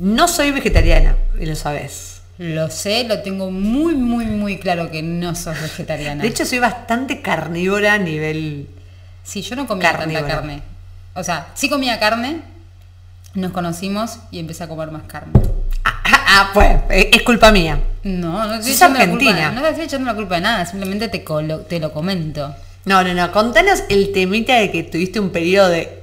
No soy vegetariana, y lo sabes. Lo sé, lo tengo muy, muy, muy claro que no sos vegetariana. De hecho, soy bastante carnívora a nivel... Sí, yo no comía Carnívora. tanta carne. O sea, sí comía carne, nos conocimos y empecé a comer más carne. Ah, ah, ah, pues, eh, es culpa mía. No, no estoy echando la culpa, argentina. no te estoy echando la culpa de nada, simplemente te, te lo comento. No, no, no. Contanos el temita de que tuviste un periodo de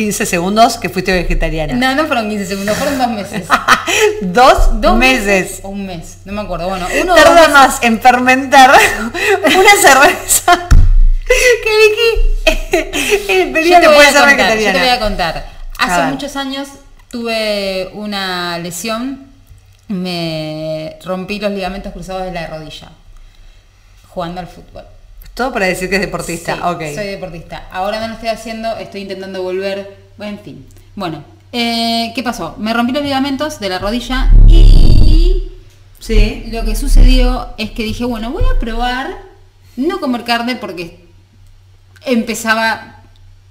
15 segundos que fuiste vegetariana. No, no fueron 15 segundos, fueron dos meses. Dos, Dos meses. O un mes, no me acuerdo. Bueno, uno Tarda más en fermentar una cerveza que Vicky el periodo te, puede a ser contar, yo te voy a contar. Hace muchos años tuve una lesión, me rompí los ligamentos cruzados de la rodilla jugando al fútbol. Todo para decir que es deportista. Sí, ok. Soy deportista. Ahora no lo estoy haciendo, estoy intentando volver. Bueno, en fin. Bueno, eh, ¿qué pasó? Me rompí los ligamentos de la rodilla y Sí. lo que sucedió es que dije, bueno, voy a probar no comer carne porque empezaba...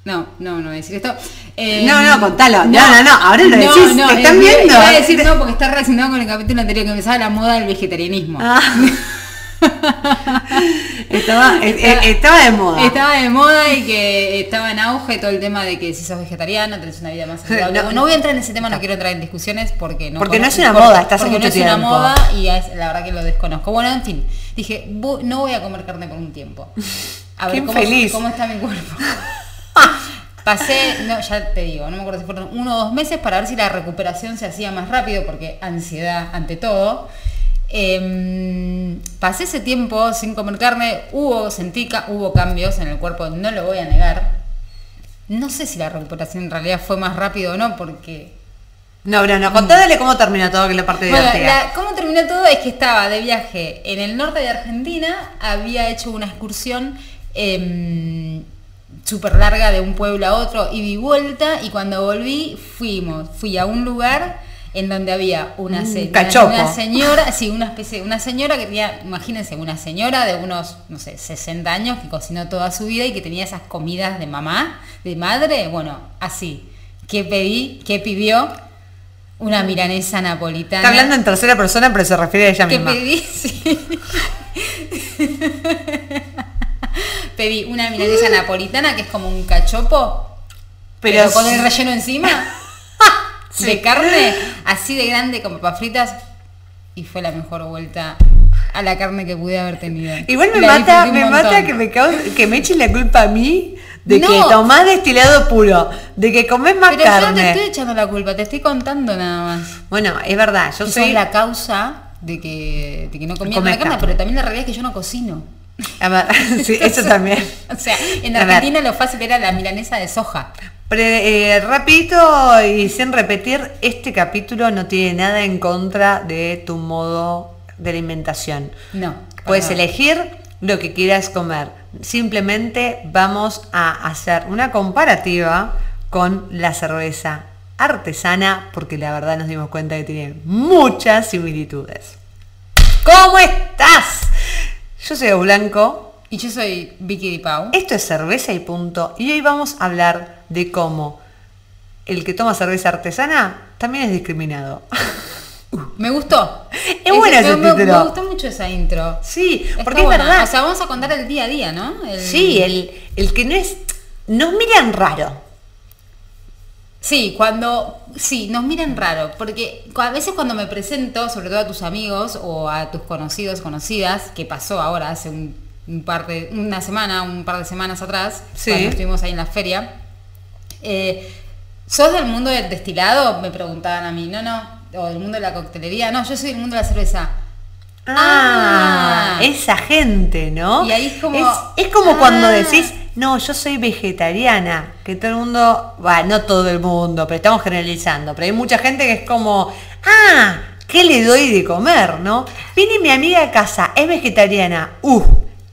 No, no, no voy a decir esto. Eh, No, no, contalo. No, no, no, ahora lo decís, te están eh, viendo. Iba a decir no porque está relacionado con el capítulo anterior que empezaba la moda del vegetarianismo. Ah. estaba, eh, eh, estaba de moda. Estaba de moda y que estaba en auge todo el tema de que si sos vegetariano tenés una vida más saludable. No. Voy a entrar en ese tema, no quiero entrar en discusiones porque no Porque no es una moda, está hace porque mucho no es una moda y es- la verdad que lo desconozco. Bueno, en fin, dije, "Bu- no voy a comer carne por un tiempo. A ver cómo está mi cuerpo. Pasé, no, ya te digo, no me acuerdo si fueron uno o dos meses para ver si la recuperación se hacía más rápido, porque ansiedad ante todo. Em, pasé ese tiempo sin comer carne, hubo, sentí, hubo cambios en el cuerpo, no lo voy a negar. No sé si la recuperación en realidad fue más rápido o no, porque... No, no, no. Contádale cómo terminó todo, que la parte Bueno, divertida. la- ¿cómo terminó todo? Es que estaba de viaje en el norte de Argentina, había hecho una excursión em, súper larga de un pueblo a otro, ida y vuelta, y cuando volví fuimos, fui a un lugar en donde había una, se- una, señora, sí, una especie, una señora que tenía, imagínense, una señora de unos, no sé, 60 años que cocinó toda su vida y que tenía esas comidas de mamá, de madre, bueno, así. ¿Qué pedí? ¿Qué pidió? Una milanesa napolitana. Está hablando en tercera persona, pero se refiere a ella ¿Qué misma. pedí? Sí. pedí una milanesa napolitana que es como un cachopo, pero, Pero con el relleno encima. Sí. De carne, así de grande como papas fritas. Y fue la mejor vuelta a la carne que pude haber tenido. Igual me La mata, me mata que me, cause- que me echen la culpa a mí de No. que tomás destilado puro, de que comés más Pero yo no te carne. estoy echando la culpa, te estoy contando nada más. Bueno, es verdad, yo soy la causa de que, de que no comía tanta carne, carne. pero también la realidad es que yo no cocino. A ver, sí, eso también. O sea, en. Argentina lo fácil era la milanesa de soja. Pre- eh, y sin repetir, este capítulo no tiene nada en contra de tu modo de alimentación. No. Puedes elegir lo que quieras comer. Simplemente vamos a hacer una comparativa con la cerveza artesana porque la verdad nos dimos cuenta que tiene muchas similitudes. ¿Cómo estás? Yo soy Blanco. Y yo soy Vicky Di Pau. Esto es cerveza y punto. Y hoy vamos a hablar de cómo el que toma cerveza artesana también es discriminado. Me gustó. Es bueno ese me, me- título. me gustó mucho esa intro. Sí, Está porque es buena. verdad. O sea, vamos a contar el día a día, ¿no? El- Sí, el, el que no es. Nos miran raro. Sí, cuando. Sí, nos miran raro. Porque a veces cuando me presento, sobre todo a tus amigos o a tus conocidos, conocidas, que pasó ahora hace un, un par de. una semana, un par de semanas atrás, Sí. cuando estuvimos ahí en la feria. eh, ¿Sos del mundo del destilado? Me preguntaban a mí. No, no. O del mundo de la coctelería. No, yo soy del mundo de la cerveza. Ah, Ah. esa gente, ¿no? Y ahí es como- Es, es como cuando Ah. decís, no, yo soy vegetariana, que todo el mundo, va, no todo el mundo, pero estamos generalizando, pero hay mucha gente que es como, ah, ¿qué le doy de comer, no? Viene mi amiga a casa, es vegetariana, uh,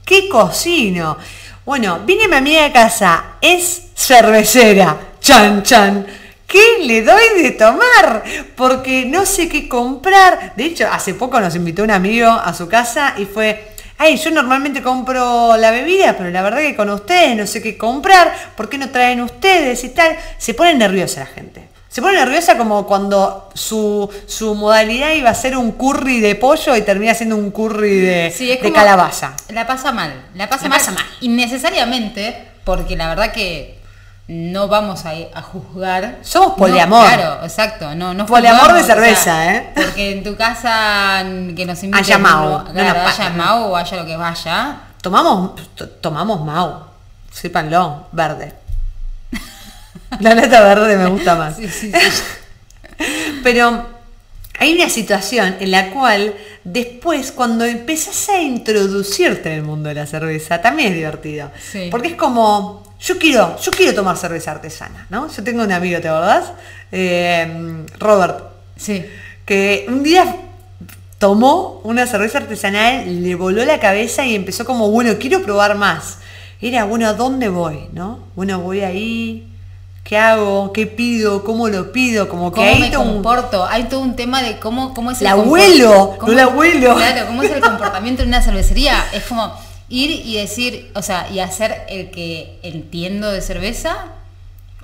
¿qué cocino? Bueno, viene mi amiga a casa, es cervecera, chan, chan. ¿Qué le doy de tomar? Porque no sé qué comprar. De hecho, hace poco nos invitó un amigo a su casa y fue, ay, yo normalmente compro la bebida, pero la verdad que con ustedes no sé qué comprar, ¿por qué no traen ustedes y tal? Se pone nerviosa la gente. Se pone nerviosa como cuando su, su modalidad iba a ser un curry de pollo y termina siendo un curry de, Sí, calabaza. La pasa mal. La pasa La mal. pasa mal. Innecesariamente, porque la verdad que no vamos a, a juzgar. Somos No, poliamor. claro, exacto. No, no Poliamor juzgamos, de o sea, cerveza, ¿eh? Porque en tu casa que nos inviten. Haya Mau, no- no claro, haya. Mau o haya lo que vaya. Tomamos, to- tomamos Mau. Sépanlo, verde. La neta verde me gusta más. Sí, sí, sí. Pero hay una situación en la cual después cuando empezás a introducirte en el mundo de la cerveza, también es divertido. Sí. Porque es como, yo quiero, yo quiero tomar cerveza artesana, ¿no? Yo tengo un amigo, ¿te acordás? Eh, Robert, Sí. que un día tomó una cerveza artesanal, le voló la cabeza y empezó como, bueno, quiero probar más. Era, bueno, ¿a dónde voy? ¿No? Bueno, voy ahí, ¿qué hago? ¿Qué pido? ¿Cómo lo pido? Como que ¿Cómo ahí me todo un- comporto? Hay todo un tema de cómo, cómo es El abuelo, cómo- no el abuelo. Claro, cómo es el comportamiento en una cervecería. Es como ir y decir, o sea, y hacer el que entiendo de cerveza,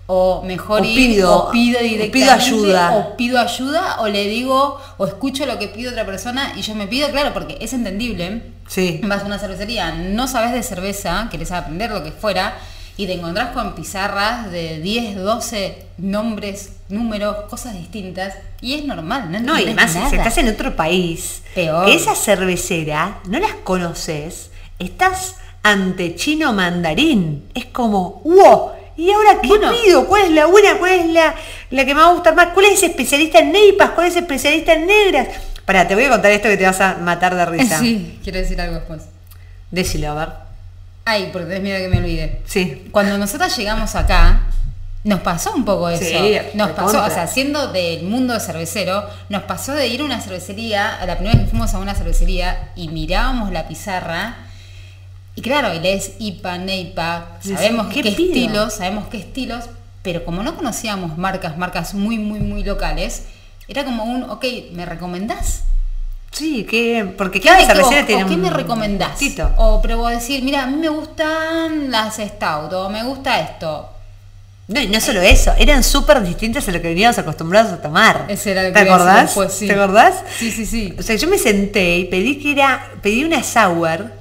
o mejor O ir, pido- o pido o pido directamente, ayuda. o pido ayuda, o le digo, o escucho lo que pide otra persona y yo me pido, claro, porque es entendible. Sí. Vas a una cervecería, no sabes de cerveza, querés aprender lo que fuera, y te encontrás con pizarras de 10, 12 nombres, números, cosas distintas, y es normal, ¿no? No, y además, nada. si estás en otro país, Peor. esa cervecera no las conoces, estás ante chino mandarín. Es como, wow, ¿y ahora qué Bueno. pido? ¿Cuál es la buena? ¿Cuál es la, la que me va a gustar más? ¿Cuál es especialista en neipas? ¿Cuál es especialista en negras? Pará, te voy a contar esto que te vas a matar de risa. Sí, quiero decir algo después. Decilo, a ver. Ay, porque tenés miedo que me olvide. Sí. Cuando nosotras llegamos acá, nos pasó un poco eso. Sí, nos pasó, o sea, siendo del mundo cervecero, nos pasó de ir a una cervecería, a la primera vez que fuimos a una cervecería y mirábamos la pizarra. Y claro, él es IPA, NEIPA, sabemos ¿qué qué, estilos, sabemos qué estilos, pero como no conocíamos marcas, marcas muy, muy, muy locales, era como un, ok, ¿me recomendás? Sí, que, porque ¿Qué, cada cervecera tiene qué un me recomendás? gustito. O pero decir, mira, a mí me gustan las stout, o me gusta esto. No, y no solo eso, eran súper distintas a lo que veníamos acostumbrados a tomar. Ese era lo ¿Te que acordás? después, sí. ¿Te acordás? Sí, sí, sí. O sea, yo me senté y pedí que era, pedí una sour,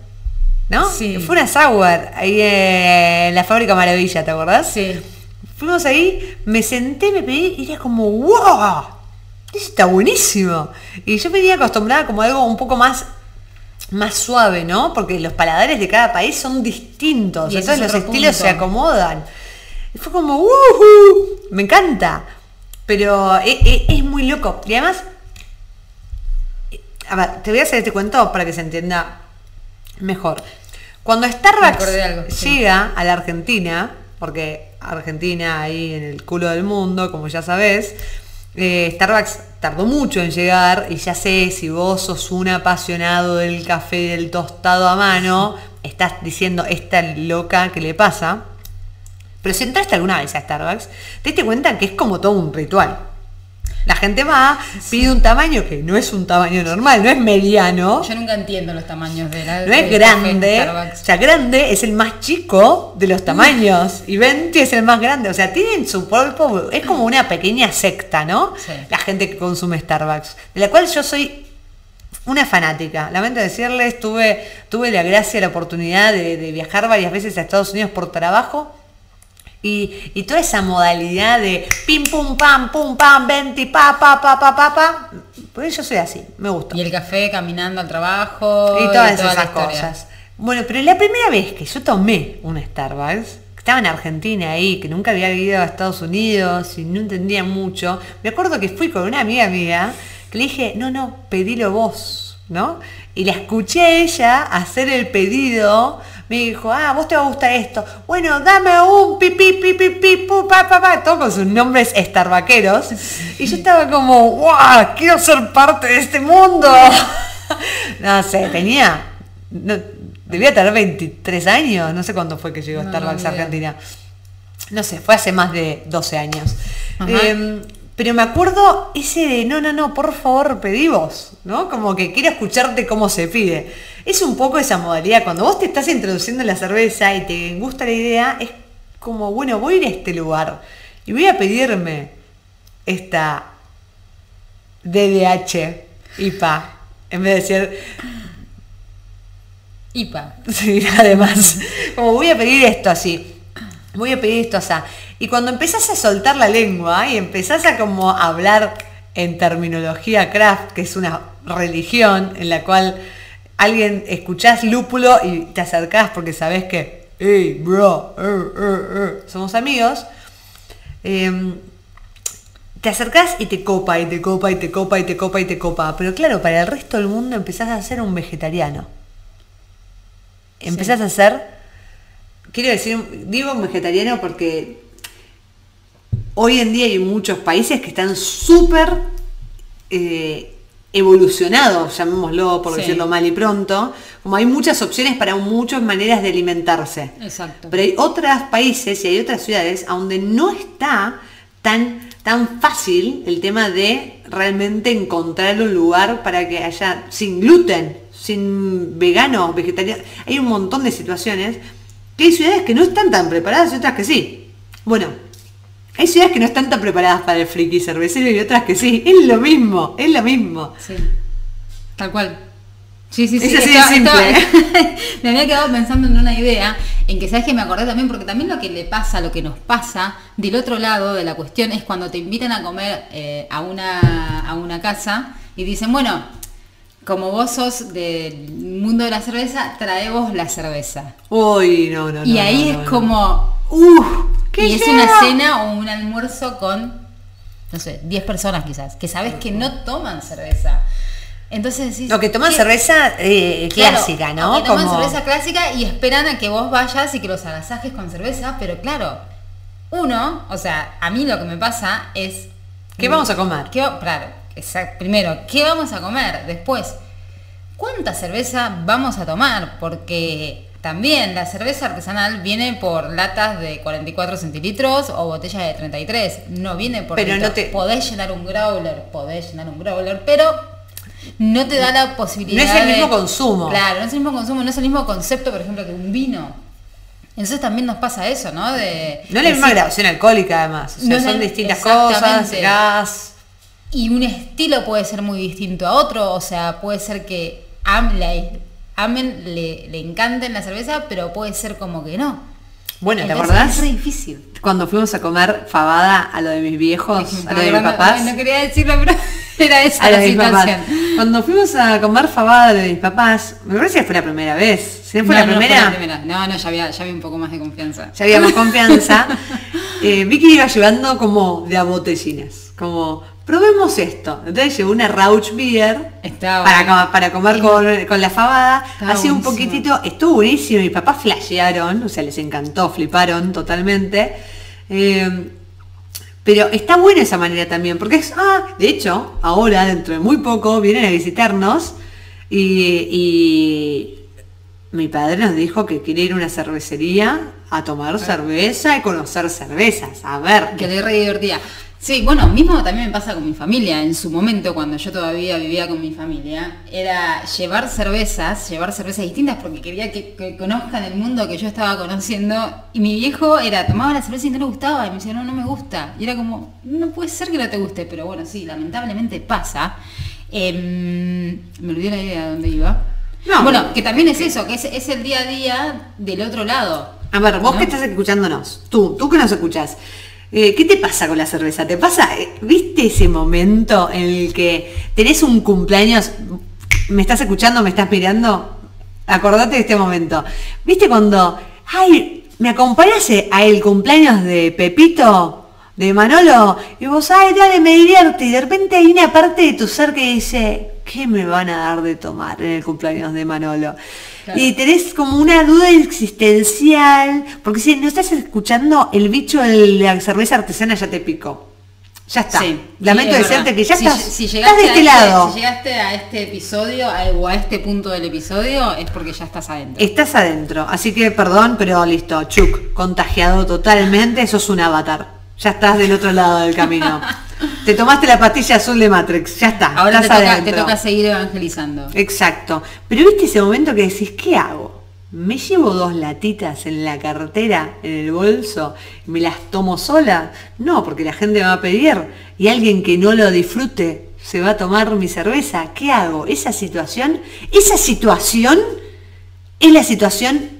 ¿no? Sí. Fue una sour ahí en la fábrica Maravilla, ¿te acordás? Sí. Fuimos ahí, me senté, me pedí y era como, ¡wow! Eso está buenísimo. Y yo venía acostumbrada como a algo un poco más más suave, ¿no? Porque los paladares de cada país son distintos, Y entonces es los estilos punto. se acomodan. Y fue como, ¡wuhu! Me encanta. Pero e- e- es, muy loco. Y además, a ver, te voy a hacer este cuento para que se entienda mejor. Cuando Me Starbucks algo, sí. llega a la Argentina, porque Argentina ahí en el culo del mundo, como ya sabes, eh, Starbucks tardó mucho en llegar y ya sé si vos sos un apasionado del café del tostado a mano, estás diciendo esta loca que le pasa. Pero si entraste alguna vez a Starbucks, te diste cuenta que es como todo un ritual. La gente va, pide un tamaño que no es un tamaño normal, no es mediano, Yo nunca entiendo los tamaños de la no es grande. O sea, grande es el más chico de los tamaños y 20 es el más grande. O sea, tienen su propio, es como una pequeña secta, ¿no? Sí. La gente que consume Starbucks, de la cual yo soy una fanática. Lamento decirles, tuve, tuve la gracia, la oportunidad de, de viajar varias veces a Estados Unidos por trabajo. Y, y toda esa modalidad de pim pum pam pum pam 20 pa pa pa pa pa pa pues yo soy así me gusta Y el café caminando al trabajo. y todas esas cosas. Bueno, pero la primera vez que yo tomé un Starbucks, estaba en Argentina ahí, que nunca había ido a Estados Unidos y no entendía mucho, me acuerdo que fui con una amiga mía que le dije, no, no, pedilo vos, ¿no? Y la escuché a ella hacer el pedido, me dijo, ah, vos te va a gustar esto. Bueno, dame un pipi, pipi, pipi, pu, pa, pa, pa, todo con sus nombres starbaqueros. Y yo estaba como, ¡guau! Quiero ser parte de este mundo. no sé, tenía. no, debía tener 23 años, no sé cuándo fue que llegó No, Starbucks a. Argentina. No sé, fue hace más de 12 años. Eh, pero me acuerdo ese de, no, no, no, por favor, pedí vos, ¿no? Como que quiero escucharte cómo se pide. Es un poco esa modalidad, cuando vos te estás introduciendo en la cerveza y te gusta la idea, es como, bueno, voy a ir a este lugar y voy a pedirme esta DDH, IPA, en vez de decir, IPA. sí, además, como voy a pedir esto así, voy a pedir esto así. Y cuando empezás a soltar la lengua y empezás a como hablar en terminología craft, que es una religión en la cual alguien escuchás lúpulo y te acercás porque sabes que, hey, bro, er, er, er", somos amigos. em, te acercás y te copa, y te copa, y te copa, y te copa, y te copa. Pero claro, para el resto del mundo empezás a ser un vegetariano. Empezás a ser, quiero decir, digo un vegetariano porque hoy en día hay muchos países que están súper eh, evolucionados, llamémoslo por Sí. decirlo mal y pronto, como hay muchas opciones para muchas maneras de alimentarse. Exacto. Pero hay otros países y hay otras ciudades a donde no está tan, tan fácil el tema de realmente encontrar un lugar para que haya sin gluten, sin vegano, vegetariano. Hay un montón de situaciones que hay ciudades que no están tan preparadas y otras que sí. Bueno, hay ciudades que no están tan preparadas para el friki cervecero y otras que sí. Es lo mismo, es lo mismo. Sí. Tal cual. Sí, sí, sí. Es así de simple. estaba- me había quedado pensando en una idea en que sabes que me acordé también, porque también lo que le pasa, lo que nos pasa del otro lado de la cuestión es cuando te invitan a comer eh, a, una, a una casa y dicen, bueno, como vos sos del mundo de la cerveza, trae vos la cerveza. Uy, no, no, y no, ahí no, es no, como, Uf, ¿qué y es una cena o un almuerzo con, no sé, 10 personas quizás, que sabes que no toman cerveza. Entonces decís, Lo que toman ¿qué- cerveza eh, Claro, clásica, ¿no? o que toman Como- cerveza clásica y esperan a que vos vayas y que los agasajes con cerveza, pero claro, uno, o sea, a mí lo que me pasa es... ¿Qué vamos a comer? ¿Qué va- claro. Primero, ¿qué vamos a comer? Después, ¿cuánta cerveza vamos a tomar? Porque también la cerveza artesanal viene por latas de 44 centilitros o botellas de 33. No viene por Pero litro. no te- Podés llenar un growler, podés llenar un growler, pero no te da la posibilidad No es el de- mismo consumo. Claro, no es el mismo consumo, no es el mismo concepto, por ejemplo, que un vino. Entonces también nos pasa eso, ¿no? De, No es la misma graduación alcohólica además. O sea, No son distintas cosas, gas. Y un estilo puede ser muy distinto a otro, o sea, puede ser que la- amen, le, le encanten la cerveza, pero puede ser como que no. Bueno, ¿te acordás? Es re difícil. Cuando fuimos a comer fabada a lo de mis viejos, a lo de mis papás. No quería decirlo, pero era esa a la situación. Cuando fuimos a comer fabada de mis papás, me parece que fue la primera vez. Si no fue No, la no, primera, fue la primera. No, no, ya había, ya había un poco más de confianza. ya habíamos confianza. Eh, Vicky iba llevando como de a botellinas, como probemos esto. Entonces llevó una Rauch Beer para, para comer con, con la fabada. Hacía un poquitito, estuvo buenísimo. Mis papás flashearon, o sea, les encantó, fliparon totalmente. Eh, pero está buena esa manera también, porque es, ah, de hecho, ahora, dentro de muy poco, vienen a visitarnos y, y mi padre nos dijo que quiere ir a una cervecería a tomar cerveza y conocer cervezas. A ver, Que le re divertía. Sí, bueno, mismo también me pasa con mi familia. En su momento, cuando yo todavía vivía con mi familia, era llevar cervezas, llevar cervezas distintas porque quería que, que conozcan el mundo que yo estaba conociendo. Y mi viejo era, tomaba la cerveza y no le gustaba. Y me decía, no, no me gusta. Y era como, no puede ser que no te guste, pero bueno, sí, lamentablemente pasa. Em, me olvidé la idea de dónde iba. No. bueno, que también es eso, que es, es el día a día del otro lado. A ver, vos ¿no? que estás escuchándonos, tú, tú que nos escuchás, eh, ¿qué te pasa con la cerveza? ¿Te pasa, eh, viste ese momento en el que tenés un cumpleaños, me estás escuchando, me estás mirando? Acordate de este momento. ¿Viste cuando, ay, me acompañás a el cumpleaños de Pepito? De Manolo, y vos, ay, dale, me divierte, y de repente hay una parte de tu ser que dice, ¿qué me van a dar de tomar en el cumpleaños de Manolo? Claro. Y tenés como una duda existencial, porque si no estás escuchando, el bicho de la cerveza artesana ya te picó. Ya está. Sí, Lamento es decirte que ya Si- estás, si estás de este a lado. Si llegaste a este episodio a- o a este punto del episodio es porque ya estás adentro. Estás adentro. Así que perdón, pero listo. Chuck, contagiado totalmente, eso es un avatar. Ya estás del otro lado del camino. te tomaste la pastilla azul de Matrix, ya está. Ahora te toca, adentro. te toca seguir evangelizando. Exacto. Pero viste ese momento que decís, ¿qué hago? me llevo dos latitas en la cartera, en el bolso, y me las tomo sola. No, porque la gente me va a pedir y alguien que no lo disfrute se va a tomar mi cerveza. ¿Qué hago? Esa situación, esa situación es la situación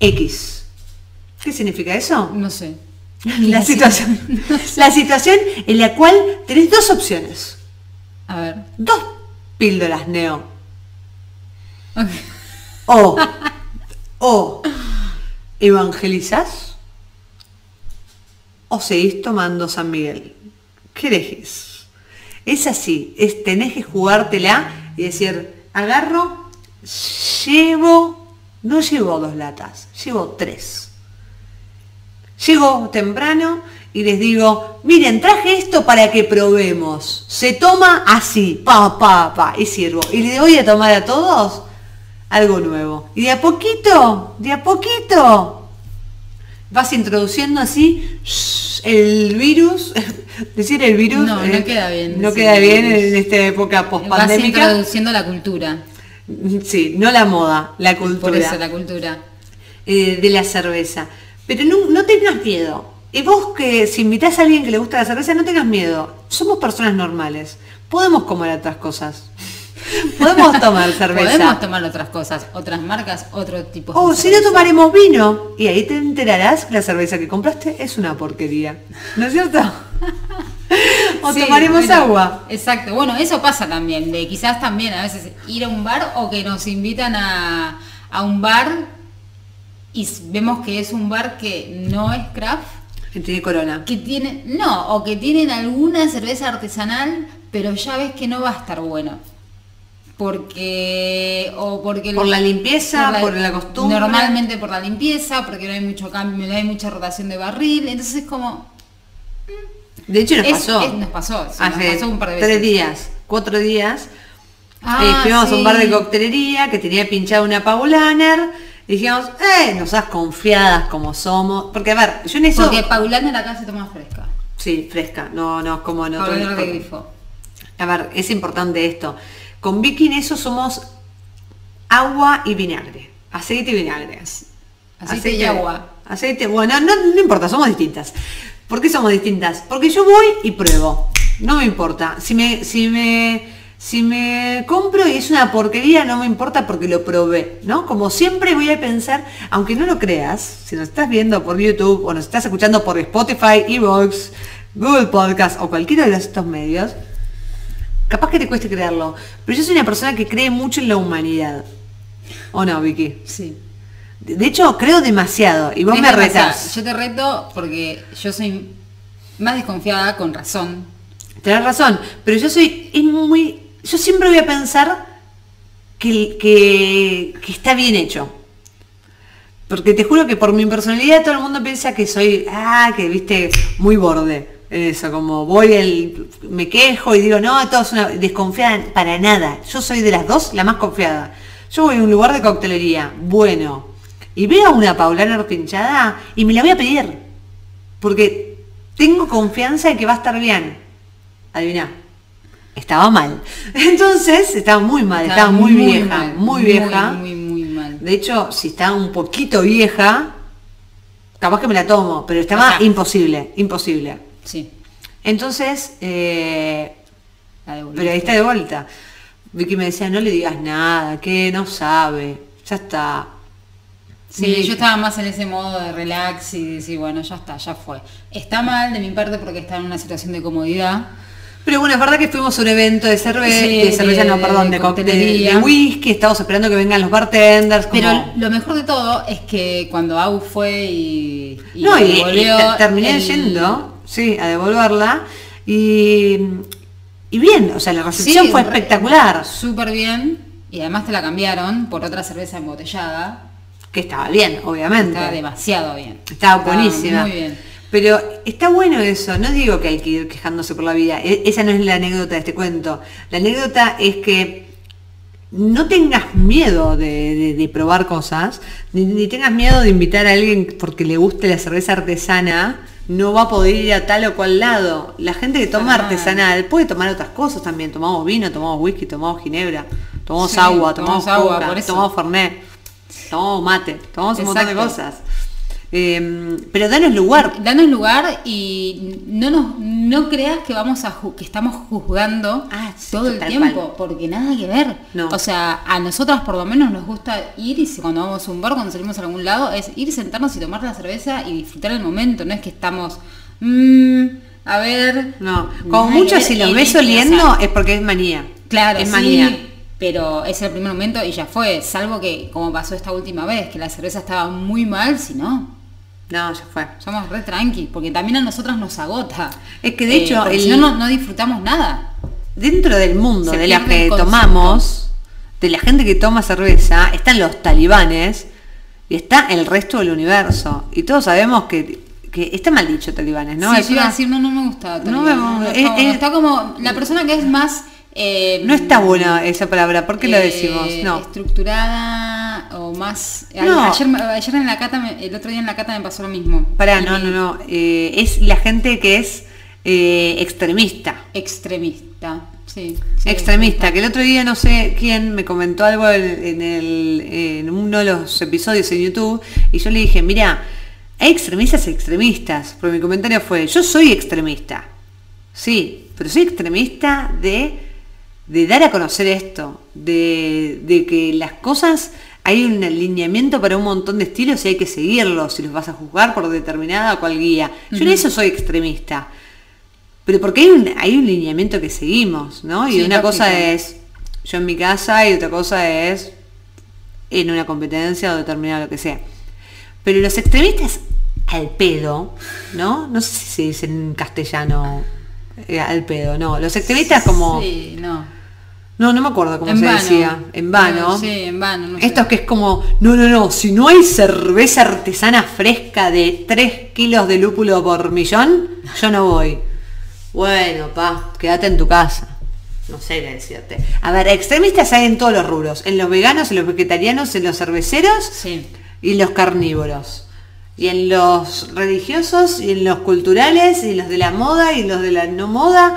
X. ¿Qué significa eso? No sé. La situación, la situación en la cual tenés dos opciones. A ver. Dos píldoras neo. O, o evangelizás o seguís tomando San Miguel. ¿Qué elegís? Es así, es, tenés que jugártela y decir, agarro, llevo, no llevo dos latas, llevo tres. Llego temprano y les digo, miren, traje esto para que probemos. Se toma así, pa, pa, pa, y sirvo. Y le voy a tomar a todos algo nuevo. Y de a poquito, de a poquito, vas introduciendo así el virus. Decir el virus. No, no eh, queda bien No queda bien en esta época Vas post-pandémica. introduciendo la cultura. Sí, no la moda, la cultura Por eso la cultura. eh, de la cerveza. Pero no, no tengas miedo. Y vos que si invitas a alguien que le gusta la cerveza, no tengas miedo. Somos personas normales. Podemos comer otras cosas. Podemos tomar cerveza. Podemos tomar otras cosas, otras marcas, otro tipo O de Oh, si no tomaremos vino. Y ahí te enterarás que la cerveza que compraste es una porquería. ¿No es cierto? o Sí, tomaremos bueno, agua. Exacto, bueno, eso pasa también, de quizás también a veces ir a un bar o que nos invitan a, a un bar y vemos que es un bar que no es craft, Que tiene corona. que tiene, no, o que tienen alguna cerveza artesanal, pero ya ves que no va a estar bueno. Porque, o porque Por la limpieza, por la costumbre. Normalmente por la limpieza, porque no hay mucho cambio, no hay mucha rotación de barril, entonces es como, De hecho nos Es- pasó. es- nos pasó, sí, nos Hace pasó un par de tres veces. días, cuatro días. Ah, Eh, fuimos a un bar de coctelería que tenía pinchada una Paulaner. Dijimos, eh, nos das confiadas como somos. Porque a ver, yo en eso. Porque Paulana acá se toma fresca. Sí, fresca. No, no, como otro. Paulana de grifo. A ver, es importante esto. Con Vicky en eso somos agua y vinagre. Aceite y vinagre. Aceite y agua. Aceite, bueno, no, no importa, somos distintas. ¿Por qué somos distintas? Porque yo voy y pruebo. No me importa. Si me, si me, si me compro y es una porquería, no me importa porque lo probé, ¿no? Como siempre voy a pensar, aunque no lo creas, si nos estás viendo por YouTube o nos estás escuchando por Spotify, Evox, Google Podcast o cualquiera de estos medios, capaz que te cueste creerlo. Pero yo soy una persona que cree mucho en la humanidad. ¿O no, Vicky? Sí. De hecho, creo demasiado y vos me retás. Yo te reto porque yo soy más desconfiada con razón. Tenés razón, pero yo soy es muy. Yo siempre voy a pensar que, está bien hecho. Porque te juro que por mi personalidad todo el mundo piensa que soy, ah, que viste, muy borde. Eso, como voy el, me quejo y digo, no, todo es una desconfiada para nada. Yo soy de las dos la más confiada. Yo voy a un lugar de coctelería, bueno, y veo una paulana pinchada y me la voy a pedir. Porque tengo confianza en que va a estar bien. Adivina. Estaba mal. Entonces, estaba muy mal, estaba, muy, vieja, mal, muy vieja. Muy, muy, muy mal. De hecho, si estaba un poquito vieja, capaz que me la tomo, pero estaba imposible, imposible. Sí. Entonces, eh, pero ahí está de vuelta. Vicky me decía, no le digas nada, que no sabe, ya está. Sí, Y- yo estaba más en ese modo de relax y decir, bueno, ya está, ya fue. Está mal de mi parte porque está en una situación de comodidad. Pero bueno, es verdad que fuimos a un evento de cerveza, Sí, de cerveza, de- no, perdón, de, de cóctel- de, coctelería. whisky, estamos esperando que vengan los bartenders. Como... Pero lo mejor de todo es que cuando Au fue y, y no, y, devolvió te- terminé el- yendo, sí, a devolverla. Y, y bien, o sea, la recepción Sí, fue espectacular. Súper bien. Y además te la cambiaron por otra cerveza embotellada. Que estaba bien, obviamente. Estaba demasiado bien. Estaba buenísima. Muy bien. Pero está bueno eso, no digo que hay que ir quejándose por la vida, e- esa no es la anécdota de este cuento. La anécdota es que no tengas miedo de, de- de probar cosas, ni, ni tengas miedo de invitar a alguien porque le guste la cerveza artesana, no va a poder ir a tal o cual lado. La gente que toma Ah. artesanal puede tomar otras cosas también, tomamos vino, tomamos whisky, tomamos ginebra, tomamos Sí, agua, tomamos tomamos agua, coca, tomamos fernet. tomamos mate, tomamos un montón de cosas. Eh, pero danos lugar. Danos lugar y no nos no creas que vamos a que estamos juzgando Ah, sí, todo el tiempo, cual. porque nada que ver. No. O sea, a nosotras por lo menos nos gusta ir y si cuando vamos a un bar, cuando salimos a algún lado, es ir, sentarnos y tomar la cerveza y disfrutar el momento. No es que estamos, "Mm, a ver. No, como mucho si los ves oliendo es porque es manía. Claro, es sí, manía. pero es el primer momento y ya fue. Salvo que, como pasó esta última vez, que la cerveza estaba muy mal, si no, No, ya fue. somos re tranqui, porque también a nosotras nos agota. Es que, de hecho, el- si no, no, no disfrutamos nada. Dentro del mundo Se de la que tomamos, de la gente que toma cerveza, están los talibanes y está el resto del universo. Y todos sabemos que, que está mal dicho talibanes, ¿no? sí, Es yo iba a decir, no, no me gusta. No me- no, no, es- está, bueno. es- Está como la persona que es más... eh, no está buena esa palabra, ¿por qué lo eh, decimos? No. Estructurada o más... No. Ayer, ayer en la cata, me- el otro día en la cata me pasó lo mismo. Pará, Y no, no, no. eh, es la gente que es eh, extremista. Extremista, sí. sí, extremista, que el otro día no sé quién me comentó algo en, en el, en uno de los episodios en YouTube y yo le dije, mira, hay extremistas y extremistas, porque mi comentario fue, yo soy extremista, sí, pero soy extremista de, de dar a conocer esto, de, de que las cosas, hay un alineamiento para un montón de estilos y hay que seguirlos si los vas a juzgar por determinada o cual guía. Yo en eso soy extremista. Pero porque hay un, hay un lineamiento que seguimos, ¿no? Y Sí, una lógico. cosa es yo en mi casa y otra cosa es en una competencia o determinado lo que sea. Pero los extremistas al pedo, ¿no? No sé si se dice en castellano eh, al pedo, no. Los extremistas como... Sí, no. No, no me acuerdo cómo En se vano. decía. En vano. No, sí, en vano. No sé. Que es como, no, no, no, si no hay cerveza artesana fresca de 3 kilos de lúpulo por millón, yo no voy. Bueno, pa, quédate en tu casa. No sé qué decirte. A ver, extremistas hay en todos los rubros. En los veganos, en los vegetarianos, en los cerveceros Sí. y en los carnívoros. Y en los religiosos, y en los culturales, y en los de la moda, y en los de la no moda.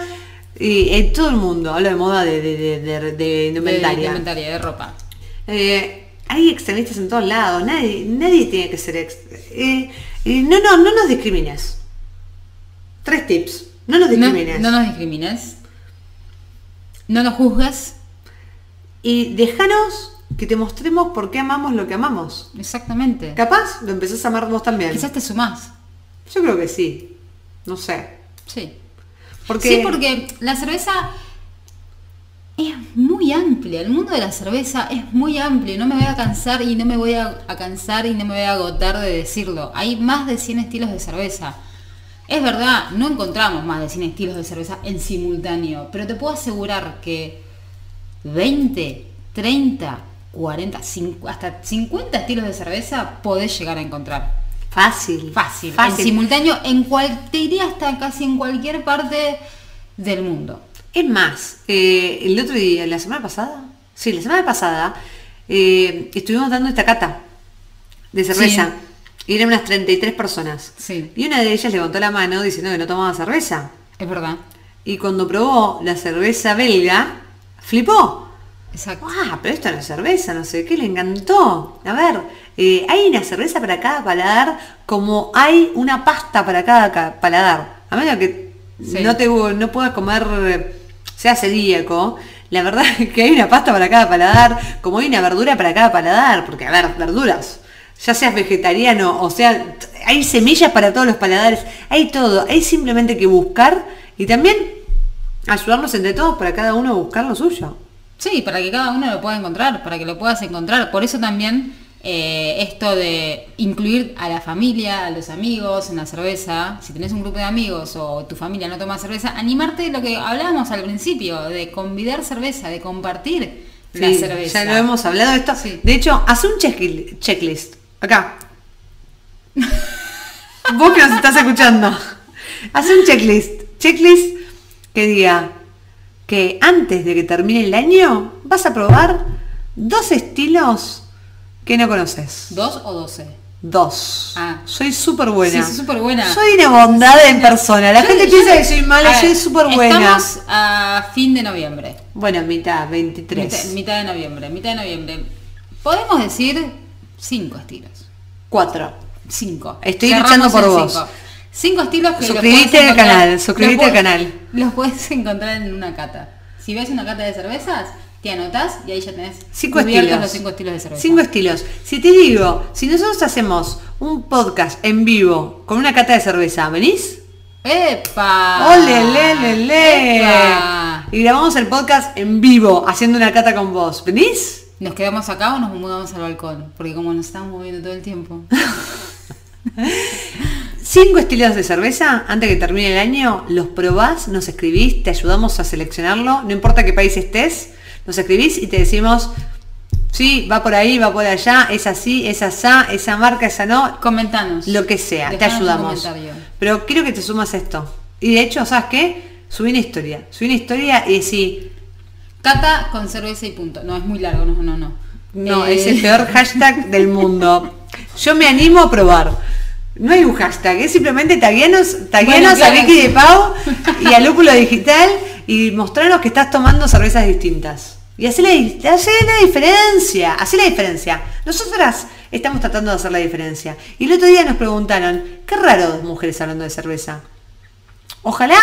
Y en todo el mundo. Hablo de moda de, de, de, de- de De, indumentaria. de ropa. Eh, hay extremistas en todos lados, nadie, nadie tiene que ser ex- eh, eh, no, no, no nos discrimines. Tres tips. No nos No, discrimines. no nos discrimines. No nos juzgues. Y déjanos que te mostremos por qué amamos lo que amamos. Exactamente. Capaz lo empezás a amar vos también. Quizás te sumás. Yo creo que sí. No sé. Sí. Sí, porque la cerveza es muy amplia. El mundo de la cerveza es muy amplio. No me voy a cansar y no me voy a, a cansar y no me voy a agotar de decirlo. Hay más de 100 estilos de cerveza. Es verdad, no encontramos más de 100 estilos de cerveza en simultáneo, pero te puedo asegurar que 20, 30, 40, 50, hasta 50 estilos de cerveza podés llegar a encontrar. Fácil. Fácil, en Fácil. simultáneo, en cual, te diría hasta casi en cualquier parte del mundo. Es más, eh, el otro día, la semana pasada, sí, la semana pasada, eh, estuvimos dando esta cata de cerveza. Y eran unas 33 personas. Sí. Y una de ellas levantó la mano diciendo que no tomaba cerveza. Es verdad. Y cuando probó la cerveza belga, flipó. Exacto. ¡Ah, pero esto no es cerveza! No sé qué, le encantó. A ver, eh, hay una cerveza para cada paladar como hay una pasta para cada ca- paladar. A menos que Sí. no te no puedas comer, eh, sea celíaco, la verdad es que hay una pasta para cada paladar, como hay una verdura para cada paladar, porque a ver, verduras, ya seas vegetariano, o sea, hay semillas para todos los paladares, hay todo, hay simplemente que buscar y también ayudarnos entre todos para cada uno buscar lo suyo. Sí, para que cada uno lo pueda encontrar, para que lo puedas encontrar. Por eso también eh, esto de incluir a la familia, a los amigos en la cerveza, si tenés un grupo de amigos o tu familia no toma cerveza, animarte lo que hablábamos al principio, de convidar cerveza, de compartir la cerveza. Ya lo hemos hablado de esto. Sí. De hecho, hace un checkli- checklist. Acá. Vos que nos estás escuchando. Hace un checklist. Checklist que diga que antes de que termine el año vas a probar dos estilos que no conoces. ¿Dos o doce? Dos. Ah. Soy súper buena. Sí, sos súper buena. Soy una bondad en persona. La Yo- gente yo- piensa que soy mala, soy súper buena. Estamos a fin de noviembre. Bueno, mitad, 23. Mitad, mitad de noviembre, mitad de noviembre. Podemos decir cinco estilos. Cuatro. Cinco. Estoy Cerramos luchando por vos. Cinco. Cinco estilos que Suscribite al canal, suscribite al canal. Los puedes encontrar en una cata. Si ves una cata de cervezas, te anotás y ahí ya tenés Cinco estilos. los cinco estilos de cerveza. Cinco estilos. Si te digo, si nosotros hacemos un podcast en vivo con una cata de cerveza, ¿venís? ¡Epa! ¡Ole, le, le, le! ¡Epa! Y grabamos el podcast en vivo, haciendo una cata con vos. ¿Venís? ¿Nos quedamos acá o nos mudamos al balcón? Porque como nos estamos moviendo todo el tiempo. Cinco estilos de cerveza, antes que termine el año, los probás, nos escribís, te ayudamos a seleccionarlo, no importa qué país estés, nos escribís y te decimos, sí, va por ahí, va por allá, es así, es asá, esa marca, esa no, Comentanos. lo que sea, te Dejanos ayudamos. Pero quiero que te sumas esto. Y de hecho, ¿sabes qué? Subí una historia, subí una historia y decí, Cata con cerveza y punto. No, es muy largo, no, no, no. no, Eh, es el peor hashtag del mundo. Yo me animo a probar. No hay un hashtag, es simplemente taguenos, taguenos Bueno, a Vicky de Pau y a Lúpulo Digital y mostrarnos que estás tomando cervezas distintas. Y hacer la, hacer la diferencia, hacer la diferencia. Nosotras estamos tratando de hacer la diferencia. Y el otro día nos preguntaron, qué raro dos mujeres hablando de cerveza. Ojalá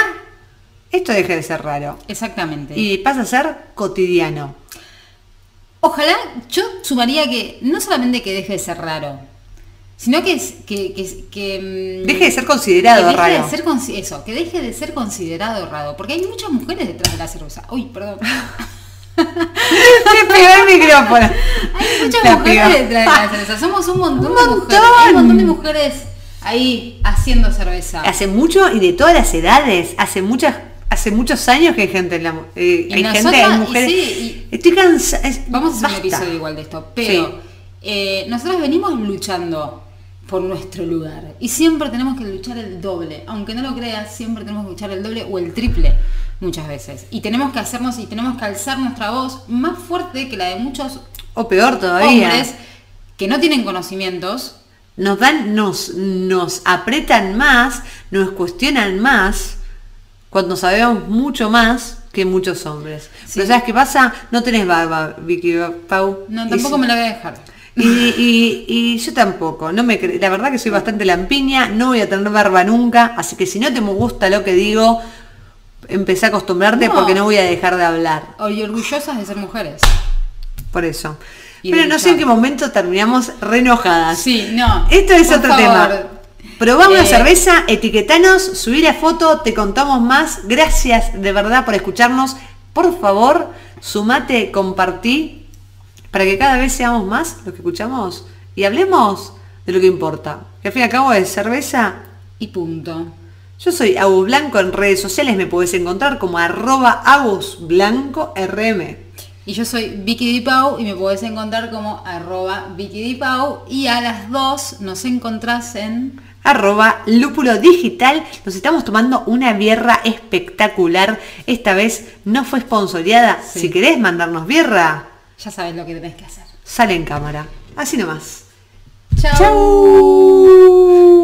esto deje de ser raro Exactamente. y pase a ser cotidiano. Ojalá, yo sumaría que no solamente que deje de ser raro, sino que, es- que, que, que, mm, Deje de ser considerado que deje raro. De ser consi- eso, que deje de ser considerado raro, porque hay muchas mujeres detrás de la cerveza. Uy, perdón. Me pegó el micrófono. Hay muchas La mujeres pegó. detrás de la cerveza. Somos un montón, Un de mujeres. Hay un montón de mujeres ahí haciendo cerveza. Hace mucho y de todas las edades, hace muchas, hace muchos años que hay gente en la eh, Y hay gente, hay y mujeres. sí, Estoy cansada. Vamos a hacer un episodio igual de esto, pero Sí. eh, nosotros venimos luchando por nuestro lugar y siempre tenemos que luchar el doble, aunque no lo creas, siempre tenemos que luchar el doble o el triple muchas veces y tenemos que hacernos y tenemos que alzar nuestra voz más fuerte que la de muchos O peor todavía. hombres que no tienen conocimientos Nos dan, nos, nos apretan más, nos cuestionan más cuando sabemos mucho más que muchos hombres. Sí. Pero ¿sabes qué pasa? No tenés barba, Vicky Pau. no tampoco me la voy a dejar Y, y- y yo tampoco, no me la verdad que soy bastante lampiña, no voy a tener barba nunca, así que si no te gusta lo que digo, empecé a acostumbrarte No. porque no voy a dejar de hablar, y orgullosas de ser mujeres por eso. Y Pero no sé en qué momento terminamos re enojadas. sí no Esto es por otro favor. tema. Probá una Eh, cerveza, etiquetanos, subí la foto, te contamos más. Gracias de verdad por escucharnos. Por favor, sumate, compartí, para que cada vez seamos más los que escuchamos y hablemos de lo que importa. Que al fin y al cabo es cerveza. y punto Yo soy Agus Blanco en redes sociales, me podés encontrar como arroba Agus Blanco RM. Y yo soy Vicky Dipau y me podés encontrar como arroba Vicky Dipau y a las dos nos encontrás en... arroba lúpulo digital. Nos estamos tomando una bierra espectacular. Esta vez no fue sponsoreada. Sí. Si querés mandarnos bierra, Ya sabes lo que tenés que hacer. sale en cámara. Así nomás. Chao. ¡Chau!